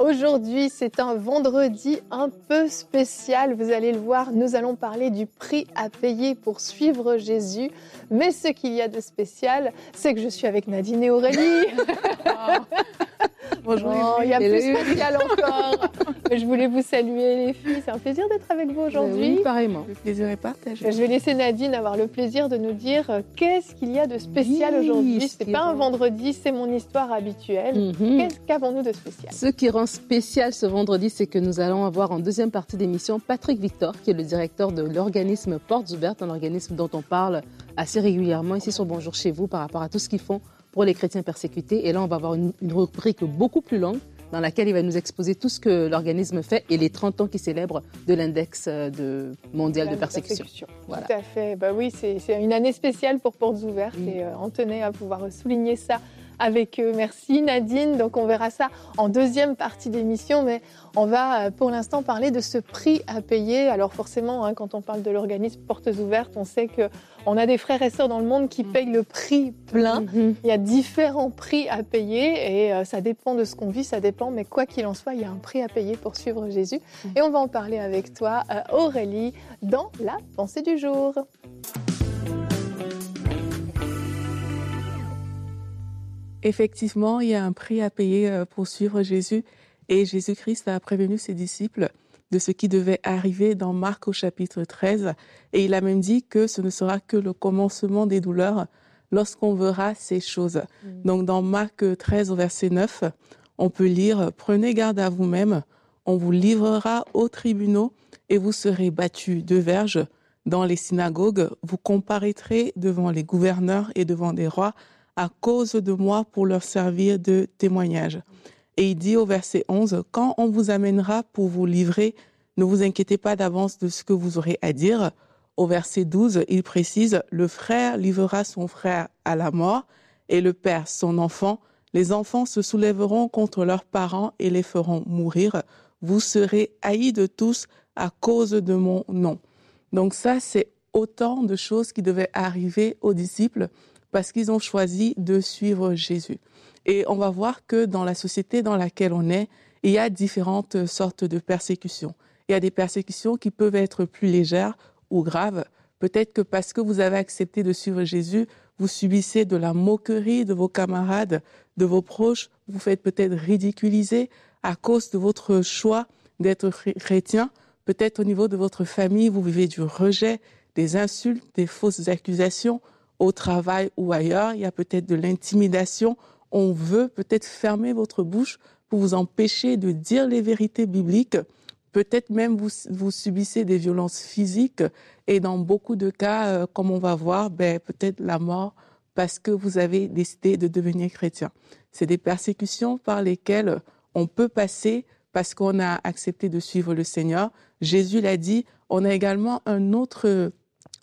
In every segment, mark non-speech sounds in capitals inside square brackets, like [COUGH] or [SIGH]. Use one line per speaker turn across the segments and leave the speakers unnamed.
Aujourd'hui, c'est un vendredi un peu spécial. Vous allez le voir, nous allons parler du prix à payer pour suivre Jésus. Mais ce qu'il y a de spécial, c'est que je suis avec Nadine et Aurélie. [LAUGHS] Bonjour. il y a plus spécial encore. [LAUGHS] je voulais vous saluer les filles. C'est un plaisir d'être avec vous aujourd'hui.
Oui, pareillement. Le plaisir est partagé.
Je vais laisser Nadine avoir le plaisir de nous dire euh, qu'est-ce qu'il y a de spécial aujourd'hui? aujourd'hui. C'est pas un vendredi, c'est mon histoire habituelle. Mhm. Qu'est-ce qu'avons-nous de spécial?
Ce qui rend spécial ce vendredi, c'est que nous allons avoir en deuxième partie d'émission Patrick Victor, qui est le directeur de l'organisme Portes Ouvertes, un organisme dont on parle assez régulièrement ici sur Bonjour chez vous par rapport à tout ce qu'ils font pour les chrétiens persécutés. Et là, on va avoir une, rubrique beaucoup plus longue dans laquelle il va nous exposer tout ce que l'organisme fait et les 30 ans qui célèbre de l'index euh, de, mondial de persécution.
Tout à fait. Bah oui, c'est une année spéciale pour Portes Ouvertes et euh, on tenait à pouvoir souligner ça avec eux. Merci Nadine. Donc on verra ça en deuxième partie d'émission, mais on va euh, pour l'instant parler de ce prix à payer. Alors forcément, hein, quand on parle de l'organisme Portes Ouvertes, on sait que on a des frères et sœurs dans le monde qui payent le prix plein. Mm-hmm. Il y a différents prix à payer et euh, ça dépend de ce qu'on vit, ça dépend. Mais quoi qu'il en soit, il y a un prix à payer pour suivre Jésus. Mm. Et on va en parler avec toi, euh, Aurélie, dans la pensée du jour.
Effectivement, il y a un prix à payer euh, pour suivre Jésus. Et Jésus-Christ a prévenu ses disciples de ce qui devait arriver dans Marc au chapitre 13. Et il a même dit que ce ne sera que le commencement des douleurs lorsqu'on verra ces choses. Mm. Donc dans Marc 13 au verset 9, on peut lire, Prenez garde à vous-même, on vous livrera aux tribunaux et vous serez battus de verges dans les synagogues, vous comparaîtrez devant les gouverneurs et devant des rois à cause de moi pour leur servir de témoignage. Et il dit au verset 11, quand on vous amènera pour vous livrer, ne vous inquiétez pas d'avance de ce que vous aurez à dire. Au verset 12, il précise, le frère livrera son frère à la mort et le père son enfant. Les enfants se soulèveront contre leurs parents et les feront mourir. Vous serez haïs de tous à cause de mon nom. Donc ça, c'est autant de choses qui devaient arriver aux disciples parce qu'ils ont choisi de suivre Jésus. Et on va voir que dans la société dans laquelle on est, il y a différentes sortes de persécutions. Il y a des persécutions qui peuvent être plus légères ou graves. Peut-être que parce que vous avez accepté de suivre Jésus, vous subissez de la moquerie de vos camarades, de vos proches, vous faites peut-être ridiculiser à cause de votre choix d'être chrétien. Peut-être au niveau de votre famille, vous vivez du rejet, des insultes, des fausses accusations au travail ou ailleurs, il y a peut-être de l'intimidation. On veut peut-être fermer votre bouche pour vous empêcher de dire les vérités bibliques. Peut-être même vous, subissez des violences physiques et dans beaucoup de cas, euh, comme on va voir, ben, peut-être la mort parce que vous avez décidé de devenir chrétien. C'est des persécutions par lesquelles on peut passer parce qu'on a accepté de suivre le Seigneur. Jésus l'a dit. On a également un autre,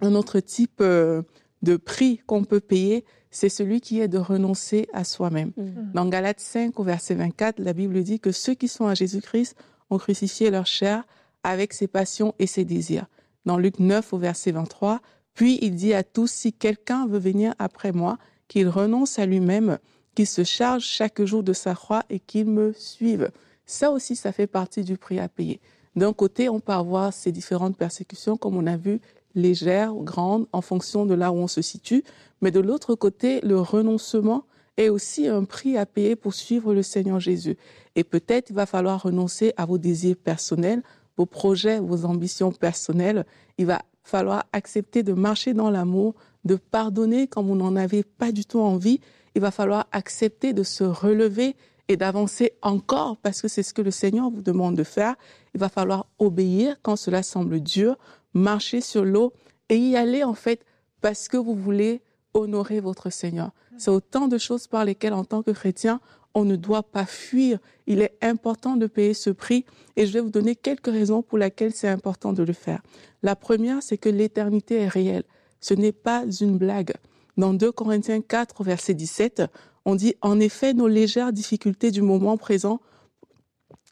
un autre type euh, de prix qu'on peut payer, c'est celui qui est de renoncer à soi-même. Mm. Dans Galates 5 au verset 24, la Bible dit que ceux qui sont à Jésus-Christ ont crucifié leur chair avec ses passions et ses désirs. Dans Luc 9 au verset 23, puis il dit à tous, si quelqu'un veut venir après moi, qu'il renonce à lui-même, qu'il se charge chaque jour de sa croix et qu'il me suive. Ça aussi, ça fait partie du prix à payer. D'un côté, on peut avoir ces différentes persécutions, comme on a vu légère ou grande en fonction de là où on se situe. Mais de l'autre côté, le renoncement est aussi un prix à payer pour suivre le Seigneur Jésus. Et peut-être il va falloir renoncer à vos désirs personnels, vos projets, vos ambitions personnelles. Il va falloir accepter de marcher dans l'amour, de pardonner quand vous n'en avez pas du tout envie. Il va falloir accepter de se relever et d'avancer encore parce que c'est ce que le Seigneur vous demande de faire. Il va falloir obéir quand cela semble dur marcher sur l'eau et y aller en fait parce que vous voulez honorer votre Seigneur. C'est autant de choses par lesquelles en tant que chrétien, on ne doit pas fuir. Il est important de payer ce prix et je vais vous donner quelques raisons pour lesquelles c'est important de le faire. La première, c'est que l'éternité est réelle. Ce n'est pas une blague. Dans 2 Corinthiens 4, verset 17, on dit, en effet, nos légères difficultés du moment présent,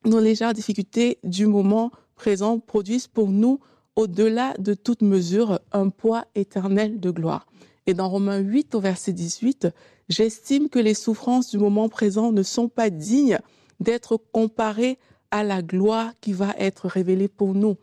nos légères difficultés du moment présent produisent pour nous, au-delà de toute mesure, un poids éternel de gloire. Et dans Romains 8 au verset 18, j'estime que les souffrances du moment présent ne sont pas dignes d'être comparées à la gloire qui va être révélée pour nous.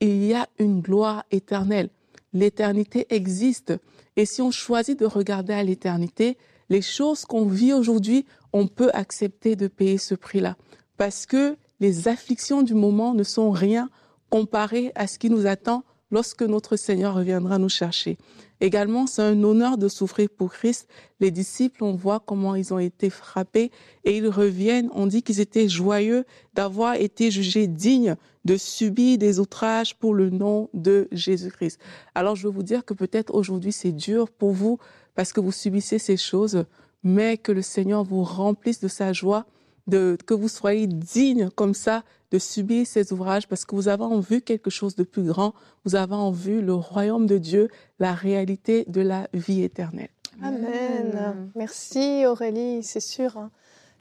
Il y a une gloire éternelle. L'éternité existe. Et si on choisit de regarder à l'éternité, les choses qu'on vit aujourd'hui, on peut accepter de payer ce prix-là. Parce que les afflictions du moment ne sont rien comparées à ce qui nous attend lorsque notre Seigneur reviendra nous chercher. Également, c'est un honneur de souffrir pour Christ. Les disciples, on voit comment ils ont été frappés et ils reviennent. On dit qu'ils étaient joyeux d'avoir été jugés dignes de subir des outrages pour le nom de Jésus-Christ. Alors, je veux vous dire que peut-être aujourd'hui c'est dur pour vous parce que vous subissez ces choses, mais que le Seigneur vous remplisse de sa joie, que vous soyez dignes comme ça de subir ces ouvrages parce que vous avez en vue quelque chose de plus grand, vous avez en vue le royaume de Dieu, la réalité de la vie éternelle.
Amen. Merci Aurélie, c'est sûr. Hein.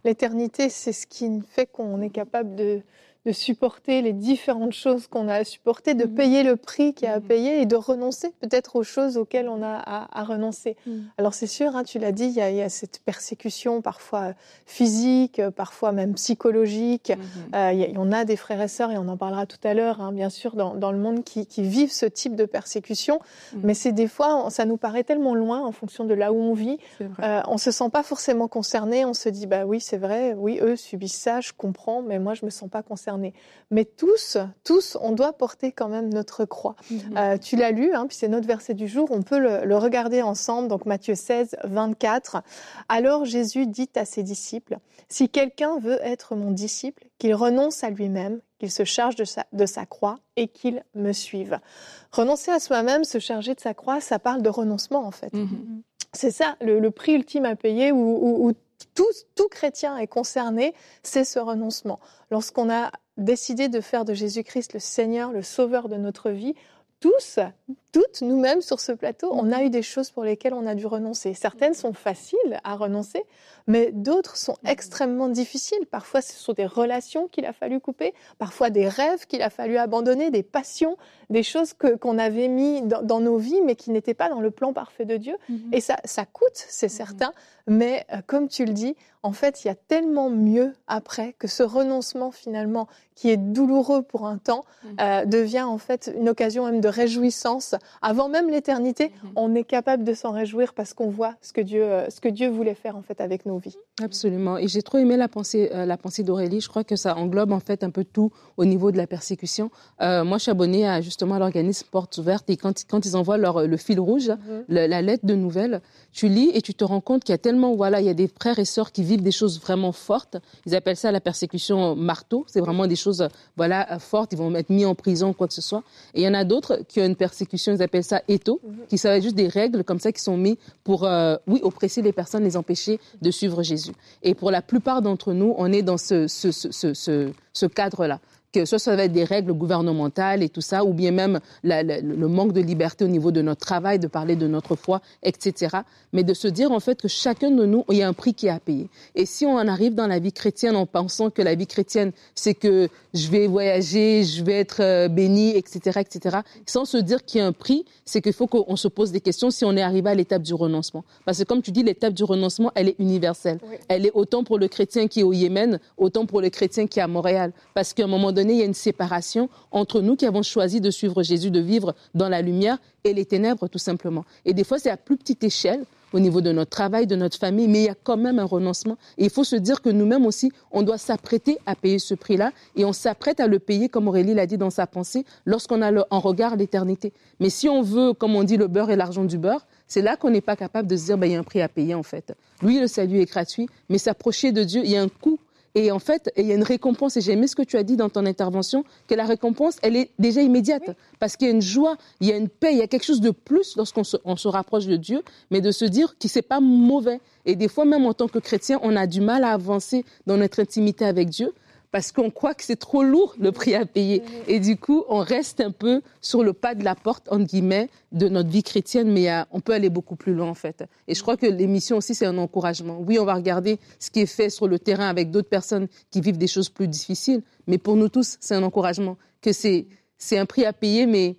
L'éternité, c'est ce qui fait qu'on est capable de, de supporter les différentes choses qu'on a à supporter, de mhm. payer le prix qu'il y a à mhm. payer et de renoncer peut-être aux choses auxquelles on a à, renoncer. Mhm. Alors c'est sûr, hein, tu l'as dit, il y, a, cette persécution parfois physique, parfois même psychologique. Euh, il y on a des frères et sœurs, et on en parlera tout à l'heure, hein, bien sûr, dans, le monde qui, vivent ce type de persécution. Mais c'est des fois, ça nous paraît tellement loin en fonction de là où on vit. Euh, on se sent pas forcément concerné. On se dit, bah oui, c'est vrai, oui, eux subissent ça, je comprends, mais moi, je me sens pas concerné mais tous, tous, on doit porter quand même notre croix. Mhm. Euh, tu l'as lu, hein, puis c'est notre verset du jour, on peut le, regarder ensemble, donc Matthieu 16, 24. Alors Jésus dit à ses disciples, si quelqu'un veut être mon disciple, qu'il renonce à lui-même, qu'il se charge de sa, de sa croix et qu'il me suive. Renoncer à soi-même, se charger de sa croix, ça parle de renoncement en fait. Mhm. C'est ça, le, prix ultime à payer où tout, chrétien est concerné, c'est ce renoncement. Lorsqu'on a décidé de faire de Jésus-Christ le Seigneur, le Sauveur de notre vie, tous, toutes, nous-mêmes sur ce plateau, on a eu des choses pour lesquelles on a dû renoncer. Certaines sont faciles à renoncer, mais d'autres sont extrêmement difficiles. Parfois, ce sont des relations qu'il a fallu couper, parfois des rêves qu'il a fallu abandonner, des passions, des choses que, qu'on avait mis dans, nos vies, mais qui n'étaient pas dans le plan parfait de Dieu. Mhm. Et ça, ça coûte, c'est mhm. certain, mais euh, comme tu le dis, en fait, il y a tellement mieux après que ce renoncement finalement, qui est douloureux pour un temps, mhm. euh, devient en fait une occasion même de réjouissance. Avant même l'éternité, on est capable de s'en réjouir parce qu'on voit ce que Dieu, euh, ce que Dieu voulait faire en fait avec nos vies.
Absolument. Et j'ai trop aimé la pensée, la pensée d'Aurélie. Je crois que ça englobe en fait un peu tout au niveau de la persécution. moi, je suis abonnée à justement à l'organisme Portes Ouvertes et quand, quand ils envoient leur, le fil rouge, la, la lettre de nouvelles, tu lis et tu te rends compte qu'il y a tellement voilà, il y a des frères et sœurs qui vivent des choses vraiment fortes. Ils appellent ça la persécution marteau. C'est vraiment des choses, voilà, fortes. Ils vont être mis en prison, quoi que ce soit. Et il y en a d'autres qui ont une persécution, ils appellent ça étau, mhm. qui sont juste des règles comme ça qui sont mises pour, euh, oui, oppresser les personnes, les empêcher de suivre Jésus. Et pour la plupart d'entre nous, on est dans ce, ce, ce, ce, ce cadre-là que soit ça va être des règles gouvernementales et tout ça, ou bien même le manque de liberté au niveau de notre travail, de parler de notre foi, etc. Mais de se dire en fait que chacun de nous, il y a un prix qui est à payer. Et si on en arrive dans la vie chrétienne en pensant que la vie chrétienne, c'est que je vais voyager, je vais être euh, béni, etc., etc., sans se dire qu'il y a un prix, c'est qu'il faut qu'on se pose des questions si on est arrivé à l'étape du renoncement. Parce que comme tu dis, l'étape du renoncement, elle est universelle. Elle est autant pour le chrétien qui est au Yémen, autant pour le chrétien qui est à Montréal. Parce qu'à un moment donné, il y a une séparation entre nous qui avons choisi de suivre Jésus, de vivre dans la lumière et les ténèbres, tout simplement. Et des fois, c'est à plus petite échelle au niveau de notre travail, de notre famille, mais il y a quand même un renoncement. Et il faut se dire que nous-mêmes aussi, on doit s'apprêter à payer ce prix-là, et on s'apprête à le payer, comme Aurélie l'a dit dans sa pensée, lorsqu'on a en regard l'éternité. Mais si on veut, comme on dit, le beurre et l'argent du beurre, c'est là qu'on n'est pas capable de se dire, ben, il y a un prix à payer en fait. Lui, le salut est gratuit, mais s'approcher de Dieu, il y a un coût et en fait, il y a une récompense. Et j'ai aimé ce que tu as dit dans ton intervention, que la récompense, elle est déjà immédiate. Parce qu'il y a une joie, il y a une paix, il y a quelque chose de plus lorsqu'on se, on se rapproche de Dieu, mais de se dire que c'est pas mauvais. Et des fois, même en tant que chrétien, on a du mal à avancer dans notre intimité avec Dieu parce qu'on croit que c'est trop lourd le prix à payer. Et du coup, on reste un peu sur le pas de la porte, entre guillemets, de notre vie chrétienne, mais on peut aller beaucoup plus loin, en fait. Et je crois que l'émission aussi, c'est un encouragement. Oui, on va regarder ce qui est fait sur le terrain avec d'autres personnes qui vivent des choses plus difficiles, mais pour nous tous, c'est un encouragement, que c'est un prix à payer, mais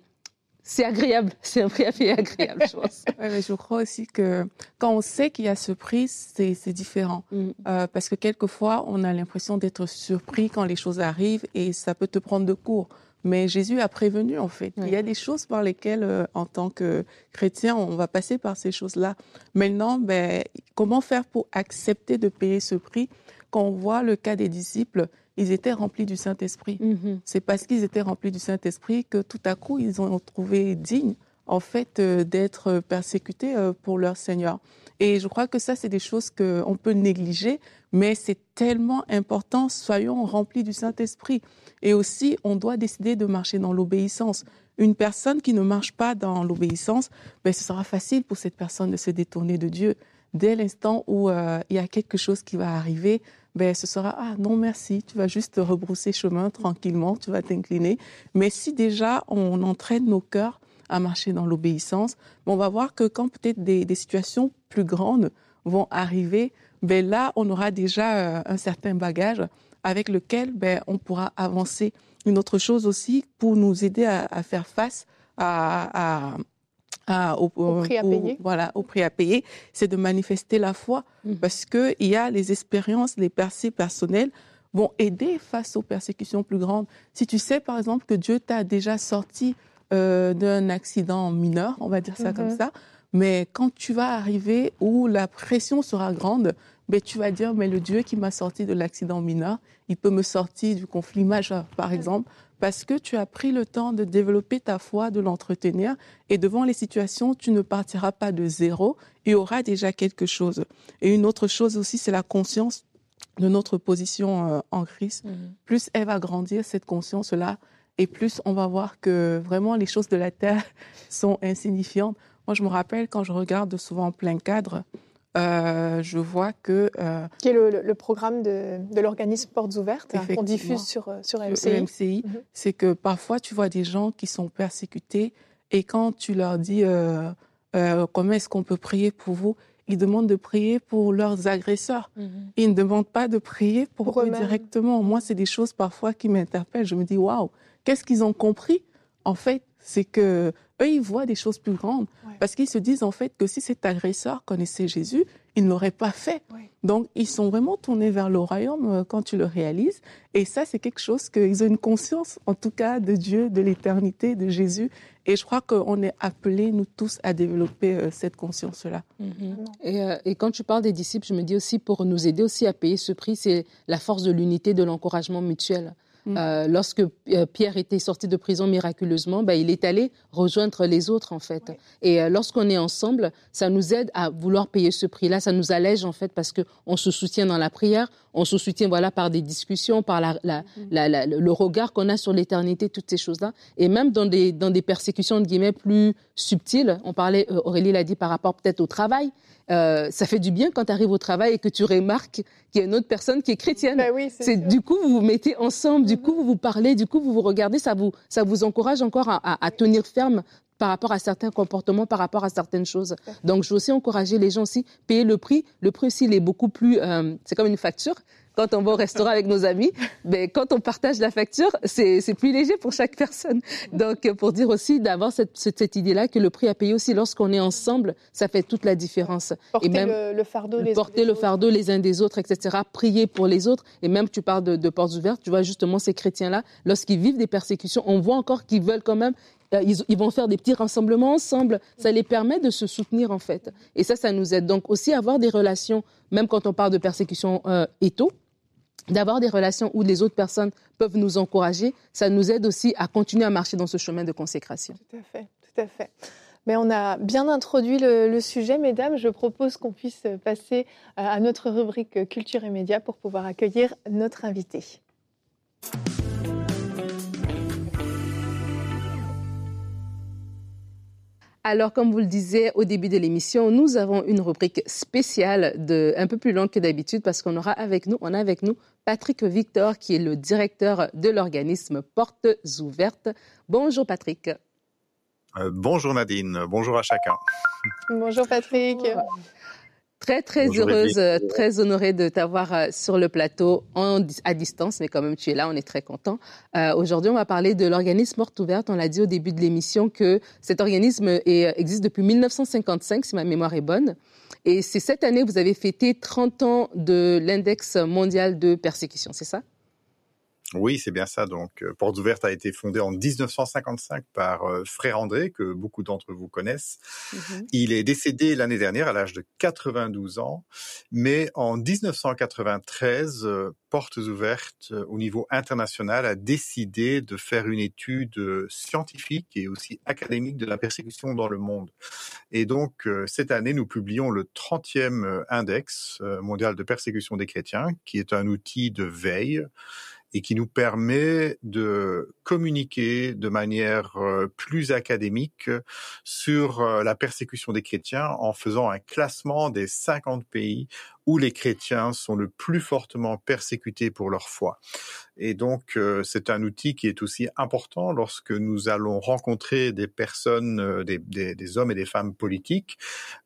c'est agréable, [LAUGHS] c'est un prix à payer agréable, je pense.
mais je crois aussi que quand on sait qu'il y a ce prix, c'est différent. Mm. Euh, parce que quelquefois, on a l'impression d'être surpris quand les choses arrivent et ça peut te prendre de court. Mais Jésus a prévenu, en fait. Il y a des choses par lesquelles, euh, en tant que chrétien, on va passer par ces choses-là. Maintenant, ben, comment faire pour accepter de payer ce prix quand on voit le cas des disciples ils étaient remplis du Saint-Esprit. Mhm. C'est parce qu'ils étaient remplis du Saint-Esprit que tout à coup, ils ont trouvé digne, en fait, euh, d'être persécutés euh, pour leur Seigneur. Et je crois que ça, c'est des choses qu'on peut négliger, mais c'est tellement important. Soyons remplis du Saint-Esprit. Et aussi, on doit décider de marcher dans l'obéissance. Une personne qui ne marche pas dans l'obéissance, ben, ce sera facile pour cette personne de se détourner de Dieu. Dès l'instant où euh, il y a quelque chose qui va arriver, ben, ce sera ah non merci, tu vas juste rebrousser chemin tranquillement, tu vas t'incliner. Mais si déjà on entraîne nos cœurs à marcher dans l'obéissance, on va voir que quand peut-être des, situations plus grandes vont arriver, ben là on aura déjà euh, un certain bagage avec lequel ben, on pourra avancer. Une autre chose aussi pour nous aider à, faire face à,
au, prix à payer.
Voilà, au prix à payer, c'est de manifester la foi mm. parce que il y a les expériences, les percées personnelles vont aider face aux persécutions plus grandes. Si tu sais, par exemple, que Dieu t'a déjà sorti euh, d'un accident mineur, on va dire ça comme mm-hmm. ça, mais quand tu vas arriver où la pression sera grande, ben, tu vas dire, mais le Dieu qui m'a sorti de l'accident mineur, il peut me sortir du conflit majeur, par mm. exemple, parce que tu as pris le temps de développer ta foi, de l'entretenir, et devant les situations, tu ne partiras pas de zéro, il y aura déjà quelque chose. Et une autre chose aussi, c'est la conscience de notre position euh, en Christ. Mhm. Plus elle va grandir, cette conscience-là, et plus on va voir que vraiment les choses de la terre [LAUGHS] sont insignifiantes. Moi, je me rappelle quand je regarde souvent en plein cadre, euh, je vois que...
Euh, qui est le, programme de, l'organisme Portes Ouvertes hein, qu'on diffuse sur, euh, sur MCI.
Mhm. C'est que parfois, tu vois des gens qui sont persécutés et quand tu leur dis comment est-ce qu'on peut prier pour vous, ils demandent de prier pour leurs agresseurs. Mhm. Ils ne demandent pas de prier pour, eux directement. Moi, c'est des choses parfois qui m'interpellent. Je me dis, waouh, qu'est-ce qu'ils ont compris? En fait, c'est que eux, ils voient des choses plus grandes. Parce qu'ils se disent en fait que si cet agresseur connaissait Jésus, il ne l'aurait pas fait. Donc, ils sont vraiment tournés vers le royaume euh, quand tu le réalises. Et ça, c'est quelque chose qu'ils ont une conscience, en tout cas, de Dieu, de l'éternité, de Jésus. Et je crois qu'on est appelés, nous tous, à développer euh, cette conscience-là.
Mm-hmm. Et, euh, et, quand tu parles des disciples, je me dis aussi, pour nous aider aussi à payer ce prix, c'est la force de l'unité, de l'encouragement mutuel. Mm. Euh, lorsque euh, Pierre était sorti de prison miraculeusement, ben, il est allé rejoindre les autres en fait. Et euh, lorsqu'on est ensemble, ça nous aide à vouloir payer ce prix-là. Ça nous allège en fait parce que on se soutient dans la prière, on se soutient voilà par des discussions, par la, la, mm. le regard qu'on a sur l'éternité, toutes ces choses-là. Et même dans des dans des persécutions de guillemets plus subtiles. On parlait, Aurélie l'a dit par rapport peut-être au travail. Euh, ça fait du bien quand tu arrives au travail et que tu remarques qu'il y a une autre personne qui est chrétienne.
Ben oui,
c'est du coup vous vous mettez ensemble, du coup vous vous parlez, du coup vous vous regardez, ça vous ça vous encourage encore à, tenir ferme par rapport à certains comportements, par rapport à certaines choses. Donc, je veux aussi encourager les gens aussi, payer le prix. Le prix aussi, il est beaucoup plus, euh, c'est comme une facture quand on va au restaurant avec nos amis, ben, quand on partage la facture, c'est plus léger pour chaque personne. Donc, pour dire aussi d'avoir cette, cette, idée-là que le prix à payer aussi lorsqu'on est ensemble, ça fait toute la différence.
Porter et même, le, fardeau les
porter le fardeau les uns des autres, etc. Prier pour les autres. Et même, tu parles de, de portes ouvertes, tu vois justement ces chrétiens-là, lorsqu'ils vivent des persécutions, on voit encore qu'ils veulent quand même euh, ils, vont faire des petits rassemblements ensemble. Ça les permet de se soutenir en fait. Et ça, ça nous aide donc aussi avoir des relations, même quand on parle de persécution euh, étau, d'avoir des relations où les autres personnes peuvent nous encourager, ça nous aide aussi à continuer à marcher dans ce chemin de consécration.
Tout à fait, tout à fait. Mais on a bien introduit le, sujet, mesdames. Je propose qu'on puisse passer euh, à notre rubrique Culture et Médias pour pouvoir accueillir notre invité.
Alors, comme vous le disiez au début de l'émission, nous avons une rubrique spéciale de, un peu plus longue que d'habitude parce qu'on aura avec nous, on a avec nous Patrick Victor, qui est le directeur de l'organisme Portes Ouvertes. Bonjour Patrick.
Euh, bonjour Nadine, bonjour à chacun.
Bonjour Patrick.
Très, très heureuse, euh, très honorée de t'avoir euh, sur le plateau en, à distance, mais quand même tu es là, on est très content. Euh, Aujourd'hui, on va parler de l'organisme Porte Ouverte. On l'a dit au début de l'émission que cet organisme est, existe depuis 1955, si ma mémoire est bonne. Et c'est cette année que vous avez fêté 30 ans de l'index mondial de persécution, c'est ça?
Oui, c'est bien ça. Donc, euh, Portes Ouvertes a été fondée en 1955 par euh, Frère André, que beaucoup d'entre vous connaissent. Mm-hmm. Il est décédé l'année dernière à l'âge de 92 ans, mais en 1993, euh, Portes Ouvertes, au niveau international, a décidé de faire une étude scientifique et aussi académique de la persécution dans le monde. Et donc, cette année, nous publions le 30e index mondial de persécution des chrétiens, qui est un outil de veille et qui nous permet de communiquer de manière euh, plus académique sur euh, la persécution des chrétiens en faisant un classement des 50 pays où les chrétiens sont le plus fortement persécutés pour leur foi. Et donc, euh, c'est un outil qui est aussi important lorsque nous allons rencontrer des personnes, euh, des, des, des, hommes et des femmes politiques.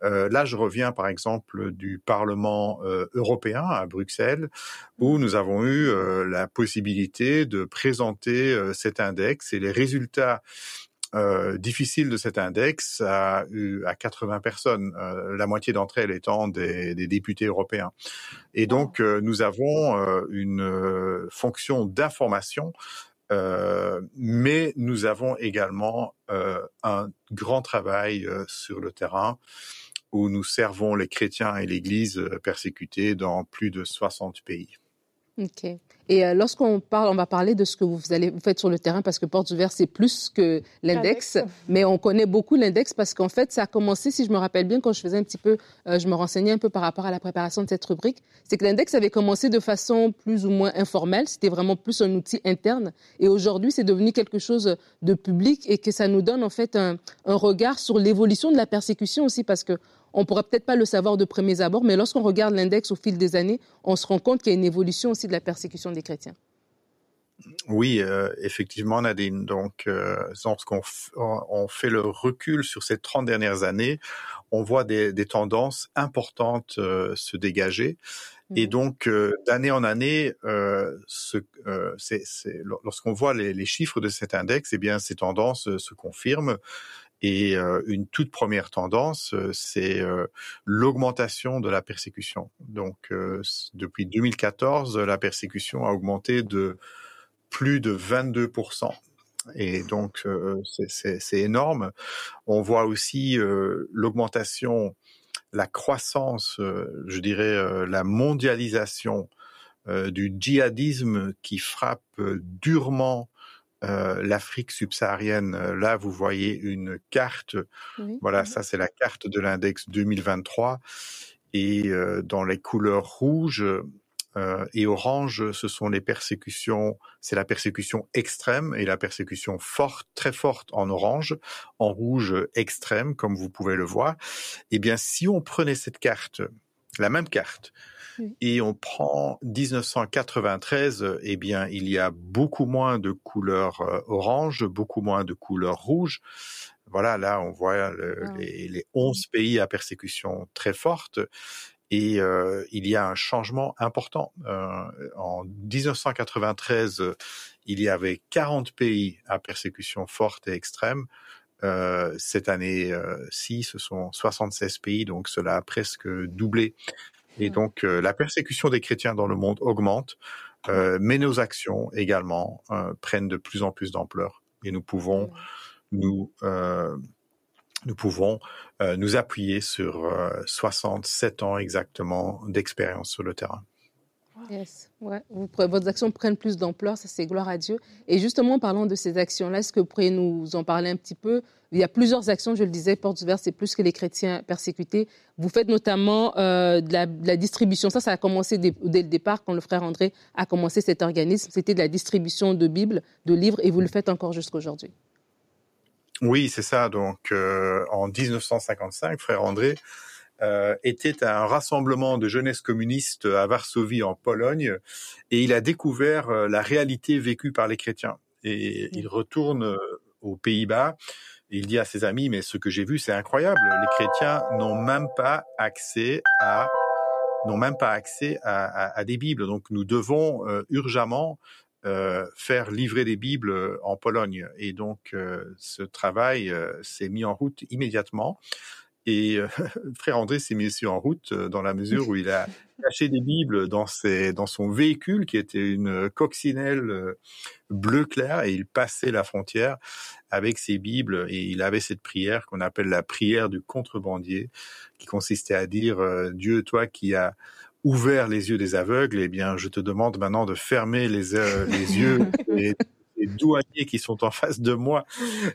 Euh, là, je reviens par exemple du Parlement euh, européen à Bruxelles, où nous avons eu la possibilité de présenter cet index et les résultats euh, difficile de cet index a eu à 80 personnes, euh, la moitié d'entre elles étant des, des, députés européens. Et donc, euh, nous avons euh, une fonction d'information, mais nous avons également un grand travail sur le terrain où nous servons les chrétiens et l'Église persécutés dans plus de 60 pays.
OK. Et euh, lorsqu'on parle, on va parler de ce que vous, allez, vous faites sur le terrain parce que Portes Ouvertes, c'est plus que l'index. [LAUGHS] Mais on connaît beaucoup l'index parce qu'en fait, ça a commencé, si je me rappelle bien, quand je faisais un petit peu, euh, je me renseignais un peu par rapport à la préparation de cette rubrique, c'est que l'index avait commencé de façon plus ou moins informelle. C'était vraiment plus un outil interne. Et aujourd'hui, c'est devenu quelque chose de public et que ça nous donne en fait un, un regard sur l'évolution de la persécution aussi parce que on pourrait peut-être pas le savoir de premiers abords, mais lorsqu'on regarde l'index au fil des années, on se rend compte qu'il y a une évolution aussi de la persécution des chrétiens.
Oui, euh, effectivement, Nadine. Donc, euh, lorsqu'on on fait le recul sur ces 30 dernières années, on voit des, des tendances importantes euh, se dégager. Et mmh. donc, euh, d'année en année, ce, lorsqu'on voit les, les, chiffres de cet index, eh bien, ces tendances se confirment. Et euh, une toute première tendance, euh, c'est euh, l'augmentation de la persécution. Donc, depuis 2014, la persécution a augmenté de plus de 22% et donc c'est énorme. On voit aussi l'augmentation, la croissance, je dirais la mondialisation du djihadisme qui frappe durement euh, l'Afrique subsaharienne. Euh, là, vous voyez une carte. Voilà, ça c'est la carte de l'index 2023. Et euh, dans les couleurs rouges et orange, ce sont les persécutions. C'est la persécution extrême et la persécution forte, très forte en orange. En rouge, extrême, comme vous pouvez le voir. Eh bien, si on prenait cette carte, la même carte, et on prend 1993, eh bien, il y a beaucoup moins de couleurs euh, orange, beaucoup moins de couleurs rouge. Voilà, là, on voit le, ah. les, les 11 pays à persécution très forte. Et euh, il y a un changement important. Euh, en 1993, il y avait 40 pays à persécution forte et extrême. Euh, cette année-ci, ce sont 76 pays, donc cela a presque doublé. Et donc, euh, la persécution des chrétiens dans le monde augmente, euh, mais nos actions également euh, prennent de plus en plus d'ampleur. Et nous pouvons nous nous pouvons nous appuyer sur 67 ans exactement d'expérience sur le terrain.
Yes, ouais. Vous, vos actions prennent plus d'ampleur, ça c'est gloire à Dieu. Et justement, parlant de ces actions-là, est-ce que vous pourriez nous en parler un petit peu? Il y a plusieurs actions, je le disais, Portes ouvertes, c'est plus que les chrétiens persécutés. Vous faites notamment euh, de, la, distribution, ça, ça a commencé dès, dès, le départ, quand le frère André a commencé cet organisme, c'était de la distribution de Bibles, de livres, et vous le faites encore jusqu'à aujourd'hui.
Oui, c'est ça. Donc, euh, en 1955, frère André euh, était à un rassemblement de jeunesse communiste à Varsovie, en Pologne, et il a découvert euh, la réalité vécue par les chrétiens. Et il retourne euh, aux Pays-Bas. Il dit à ses amis, mais ce que j'ai vu, c'est incroyable. Les chrétiens n'ont même pas accès à n'ont même pas accès à, à, à, des Bibles. Donc nous devons euh, urgemment euh, faire livrer des Bibles en Pologne. Et donc euh, ce travail euh, s'est mis en route immédiatement. Et euh, [LAUGHS] frère André s'est mis aussi en route euh, dans la mesure où il a [LAUGHS] caché des Bibles dans, ses, dans son véhicule qui était une coccinelle euh, bleu clair et il passait la frontière avec ses Bibles et il avait cette prière qu'on appelle la prière du contrebandier qui consistait à dire Dieu, toi qui as ouvert les yeux des aveugles, eh bien, je te demande maintenant de fermer les, euh, les yeux [LAUGHS] et douaniers qui sont en face de moi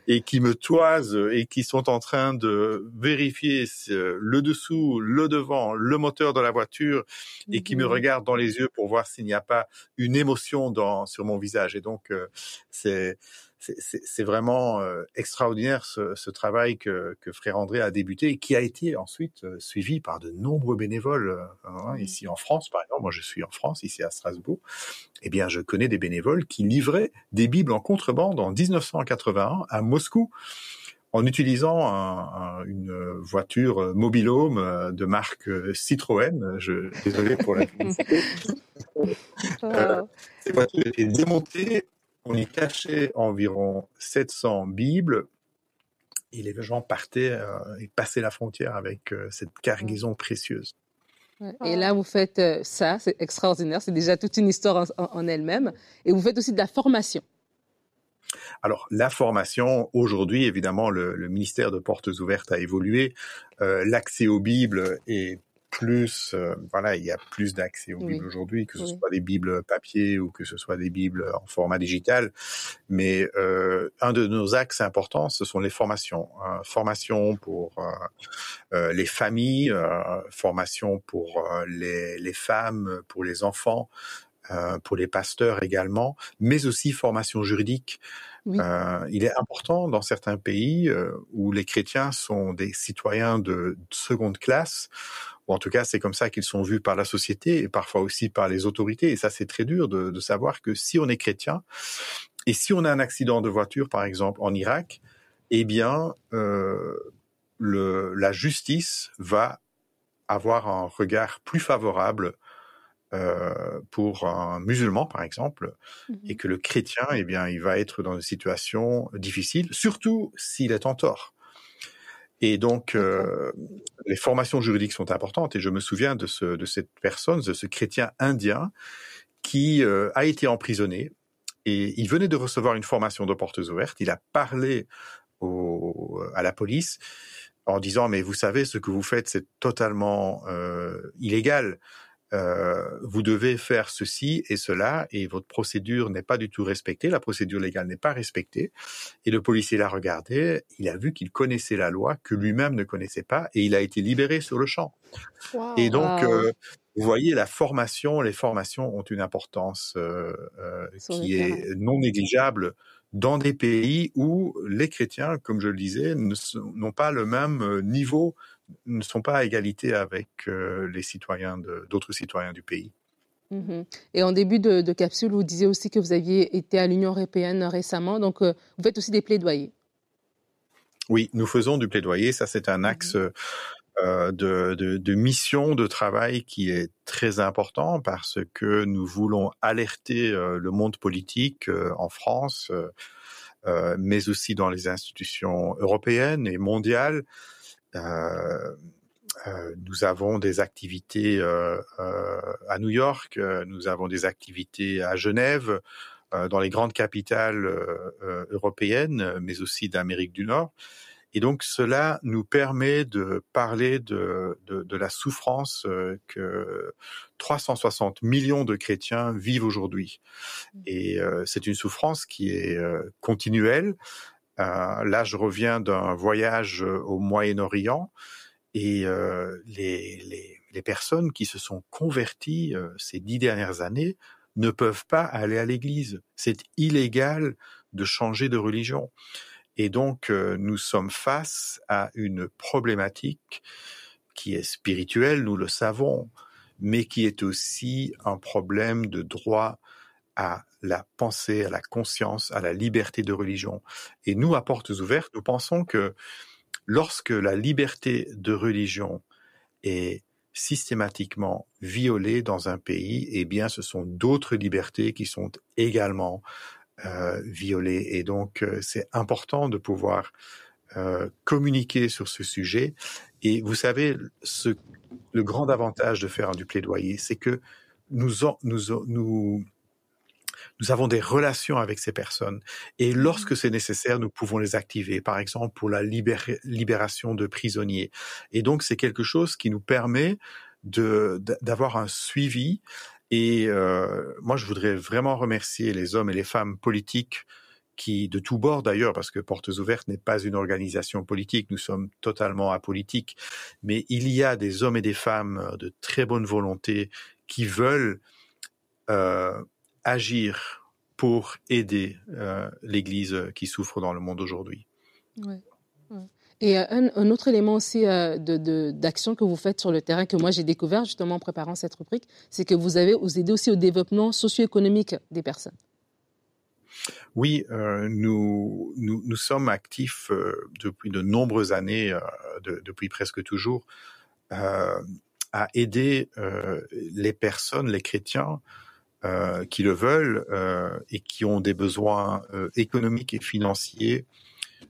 et qui me toisent et qui sont en train de vérifier le dessous, le devant, le moteur de la voiture et qui me regardent dans les yeux pour voir s'il n'y a pas une émotion dans, sur mon visage. Et donc, euh, c'est c'est vraiment euh, extraordinaire ce, ce travail que, que, Frère André a débuté et qui a été ensuite euh, suivi par de nombreux bénévoles euh, hein, ici en France, par exemple. Moi, je suis en France, ici à Strasbourg. Eh bien, je connais des bénévoles qui livraient des Bibles en contrebande en 1981 à Moscou en utilisant un, un, une voiture mobilhome de marque Citroën. Je, désolé pour la publicité. [LAUGHS] euh, ces voitures étaient démontées on y cachait environ 700 Bibles et les gens partaient euh, et passaient la frontière avec euh, cette cargaison précieuse.
Et là, vous faites euh, ça, c'est extraordinaire, c'est déjà toute une histoire en, en elle-même. Et vous faites aussi de la formation.
Alors, la formation, aujourd'hui, évidemment, le, le, ministère de Portes Ouvertes a évolué. Euh, L'accès aux Bibles est plus, euh, voilà, il y a plus d'accès aux oui. Bibles aujourd'hui, que ce oui. soit des Bibles papier ou que ce soit des Bibles en format digital. Mais euh, un de nos axes importants, ce sont les formations. Euh, formation pour euh, les familles, formation pour les, les, femmes, pour les enfants, pour les pasteurs également, mais aussi formation juridique. Oui. Euh, il est important dans certains pays euh, où les chrétiens sont des citoyens de seconde classe, ou en tout cas c'est comme ça qu'ils sont vus par la société et parfois aussi par les autorités. Et ça c'est très dur de, de, savoir que si on est chrétien et si on a un accident de voiture par exemple en Irak, eh bien euh, le, la justice va avoir un regard plus favorable euh, pour un musulman, par exemple, mmh. et que le chrétien, eh bien, il va être dans une situation difficile, surtout s'il est en tort. Et donc, euh, les formations juridiques sont importantes. Et je me souviens de, ce, de cette personne, de ce chrétien indien, qui euh, a été emprisonné. Et il venait de recevoir une formation de portes ouvertes. Il a parlé au, à la police en disant, mais vous savez, ce que vous faites, c'est totalement euh, illégal euh, vous devez faire ceci et cela, et votre procédure n'est pas du tout respectée, la procédure légale n'est pas respectée. Et le policier l'a regardé, il a vu qu'il connaissait la loi, que lui-même ne connaissait pas, et il a été libéré sur le champ. Wow, et donc, wow. euh, vous voyez, la formation, les formations ont une importance euh, euh qui est non négligeable dans des pays où les chrétiens, comme je le disais, n'ont pas le même euh, niveau ne sont pas à égalité avec euh, les citoyens d'autres citoyens du pays.
Mmh. Et en début de, de, capsule, vous disiez aussi que vous aviez été à l'Union européenne récemment, donc euh, vous faites aussi des plaidoyers.
Oui, nous faisons du plaidoyer, ça c'est un axe mmh. euh, de, de, de, mission, de travail qui est très important parce que nous voulons alerter euh, le monde politique en France, mais aussi dans les institutions européennes et mondiales, nous avons des activités euh, à New York, nous avons des activités à Genève, dans les grandes capitales européennes, mais aussi d'Amérique du Nord. Et donc cela nous permet de parler de, de, de la souffrance que 360 millions de chrétiens vivent aujourd'hui. Et euh, c'est une souffrance qui est euh, continuelle. Euh, là, je reviens d'un voyage au Moyen-Orient et euh, les, personnes qui se sont converties euh, ces dix dernières années ne peuvent pas aller à l'église. C'est illégal de changer de religion. Et donc, nous sommes face à une problématique qui est spirituelle, nous le savons, mais qui est aussi un problème de droit à la pensée, à la conscience, à la liberté de religion. Et nous, à Portes Ouvertes, nous pensons que lorsque la liberté de religion est systématiquement violée dans un pays, eh bien, ce sont d'autres libertés qui sont également euh, violées. Et donc, euh, c'est important de pouvoir euh, communiquer sur ce sujet. Et vous savez, le grand avantage de faire du plaidoyer, c'est que nous, nous, nous nous avons des relations avec ces personnes. Et mmh lorsque c'est nécessaire, nous pouvons les activer, par exemple pour la libération de prisonniers. Et donc, c'est quelque chose qui nous permet de d'avoir un suivi. Et euh, moi, je voudrais vraiment remercier les hommes et les femmes politiques qui, de tous bords d'ailleurs, parce que Portes Ouvertes n'est pas une organisation politique, nous sommes totalement apolitiques, mais il y a des hommes et des femmes de très bonne volonté qui veulent euh, agir pour aider euh, l'Église qui souffre dans le monde aujourd'hui.
Et euh, un, autre élément aussi euh, d'action que vous faites sur le terrain que moi j'ai découvert justement en préparant cette rubrique, c'est que vous avez vous aidez aussi au développement socio-économique des personnes.
Oui, nous, nous, nous, sommes actifs depuis de nombreuses années, depuis presque toujours, à aider les personnes, les chrétiens, euh, qui le veulent euh, et qui ont des besoins euh, économiques et financiers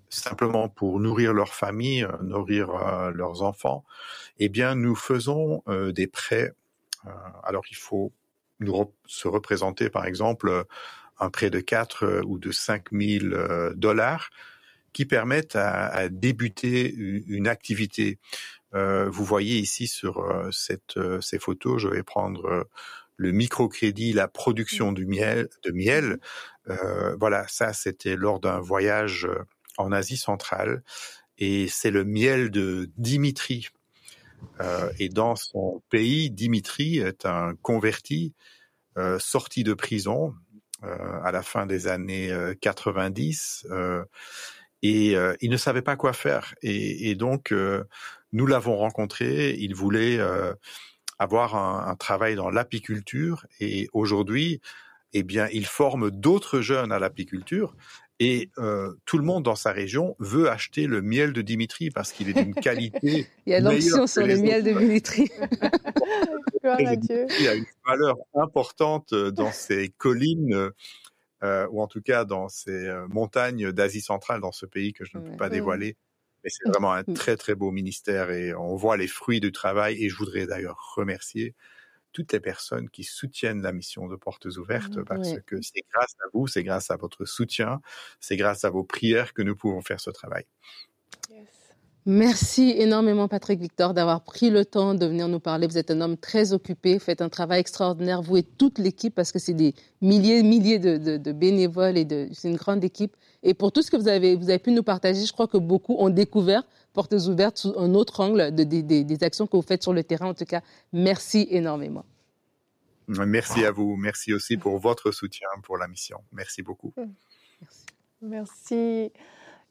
simplement pour nourrir leur famille, nourrir leurs enfants, eh bien nous faisons des prêts. alors il faut se représenter par exemple un prêt de 4 ou de 5 000 dollars qui permettent à, à débuter une, activité. vous voyez ici sur cette, ces photos, je vais prendre le microcrédit, la production du miel, de miel. Euh, voilà, ça c'était lors d'un voyage euh, en Asie centrale et c'est le miel de Dimitri. Euh, et dans son pays, Dimitri est un converti sorti de prison à la fin des années 90 et il ne savait pas quoi faire. Et, et donc nous l'avons rencontré. Il voulait avoir un, travail dans l'apiculture et aujourd'hui, eh bien, il forme d'autres jeunes à l'apiculture et euh, tout le monde dans sa région veut acheter le miel de Dimitri parce qu'il est d'une [LAUGHS] qualité.
il y a l'option sur le miel de Dimitri. [LAUGHS]
Il a une valeur importante dans ces collines, euh, ou en tout cas dans ces euh, montagnes d'Asie centrale, dans ce pays que je ne peux pas dévoiler. Mais c'est vraiment un mmh. très très beau ministère et on voit les fruits du travail. Et je voudrais d'ailleurs remercier toutes les personnes qui soutiennent la mission de Portes Ouvertes mmh, parce que c'est grâce à vous, c'est grâce à votre soutien, c'est grâce à vos prières que nous pouvons faire ce travail.
Merci énormément, Patrick Victor, d'avoir pris le temps de venir nous parler. Vous êtes un homme très occupé, faites un travail extraordinaire, vous et toute l'équipe, parce que c'est des milliers, milliers de, bénévoles et c'est une grande équipe. Et pour tout ce que vous avez, vous avez pu nous partager, je crois que beaucoup ont découvert Portes ouvertes sous un autre angle de, des actions que vous faites sur le terrain. En tout cas, merci énormément.
Merci à vous. Merci aussi pour votre soutien pour la mission. Merci beaucoup.
Merci. Merci.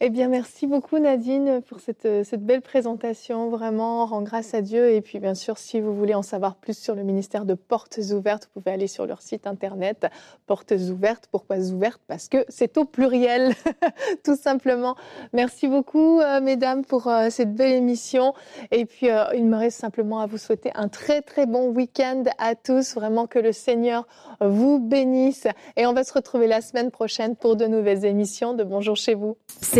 Eh bien, merci beaucoup Nadine pour cette, euh, cette, belle présentation. Vraiment, rend grâce à Dieu. Et puis, bien sûr, si vous voulez en savoir plus sur le ministère de Portes Ouvertes, vous pouvez aller sur leur site internet Portes Ouvertes. Pourquoi ouvertes? Parce que c'est au pluriel, [LAUGHS] tout simplement. Merci beaucoup, euh, mesdames, pour euh, cette belle émission. Et puis, il me reste simplement à vous souhaiter un très, très bon week-end à tous. Vraiment que le Seigneur vous bénisse. Et on va se retrouver la semaine prochaine pour de nouvelles émissions de Bonjour chez vous.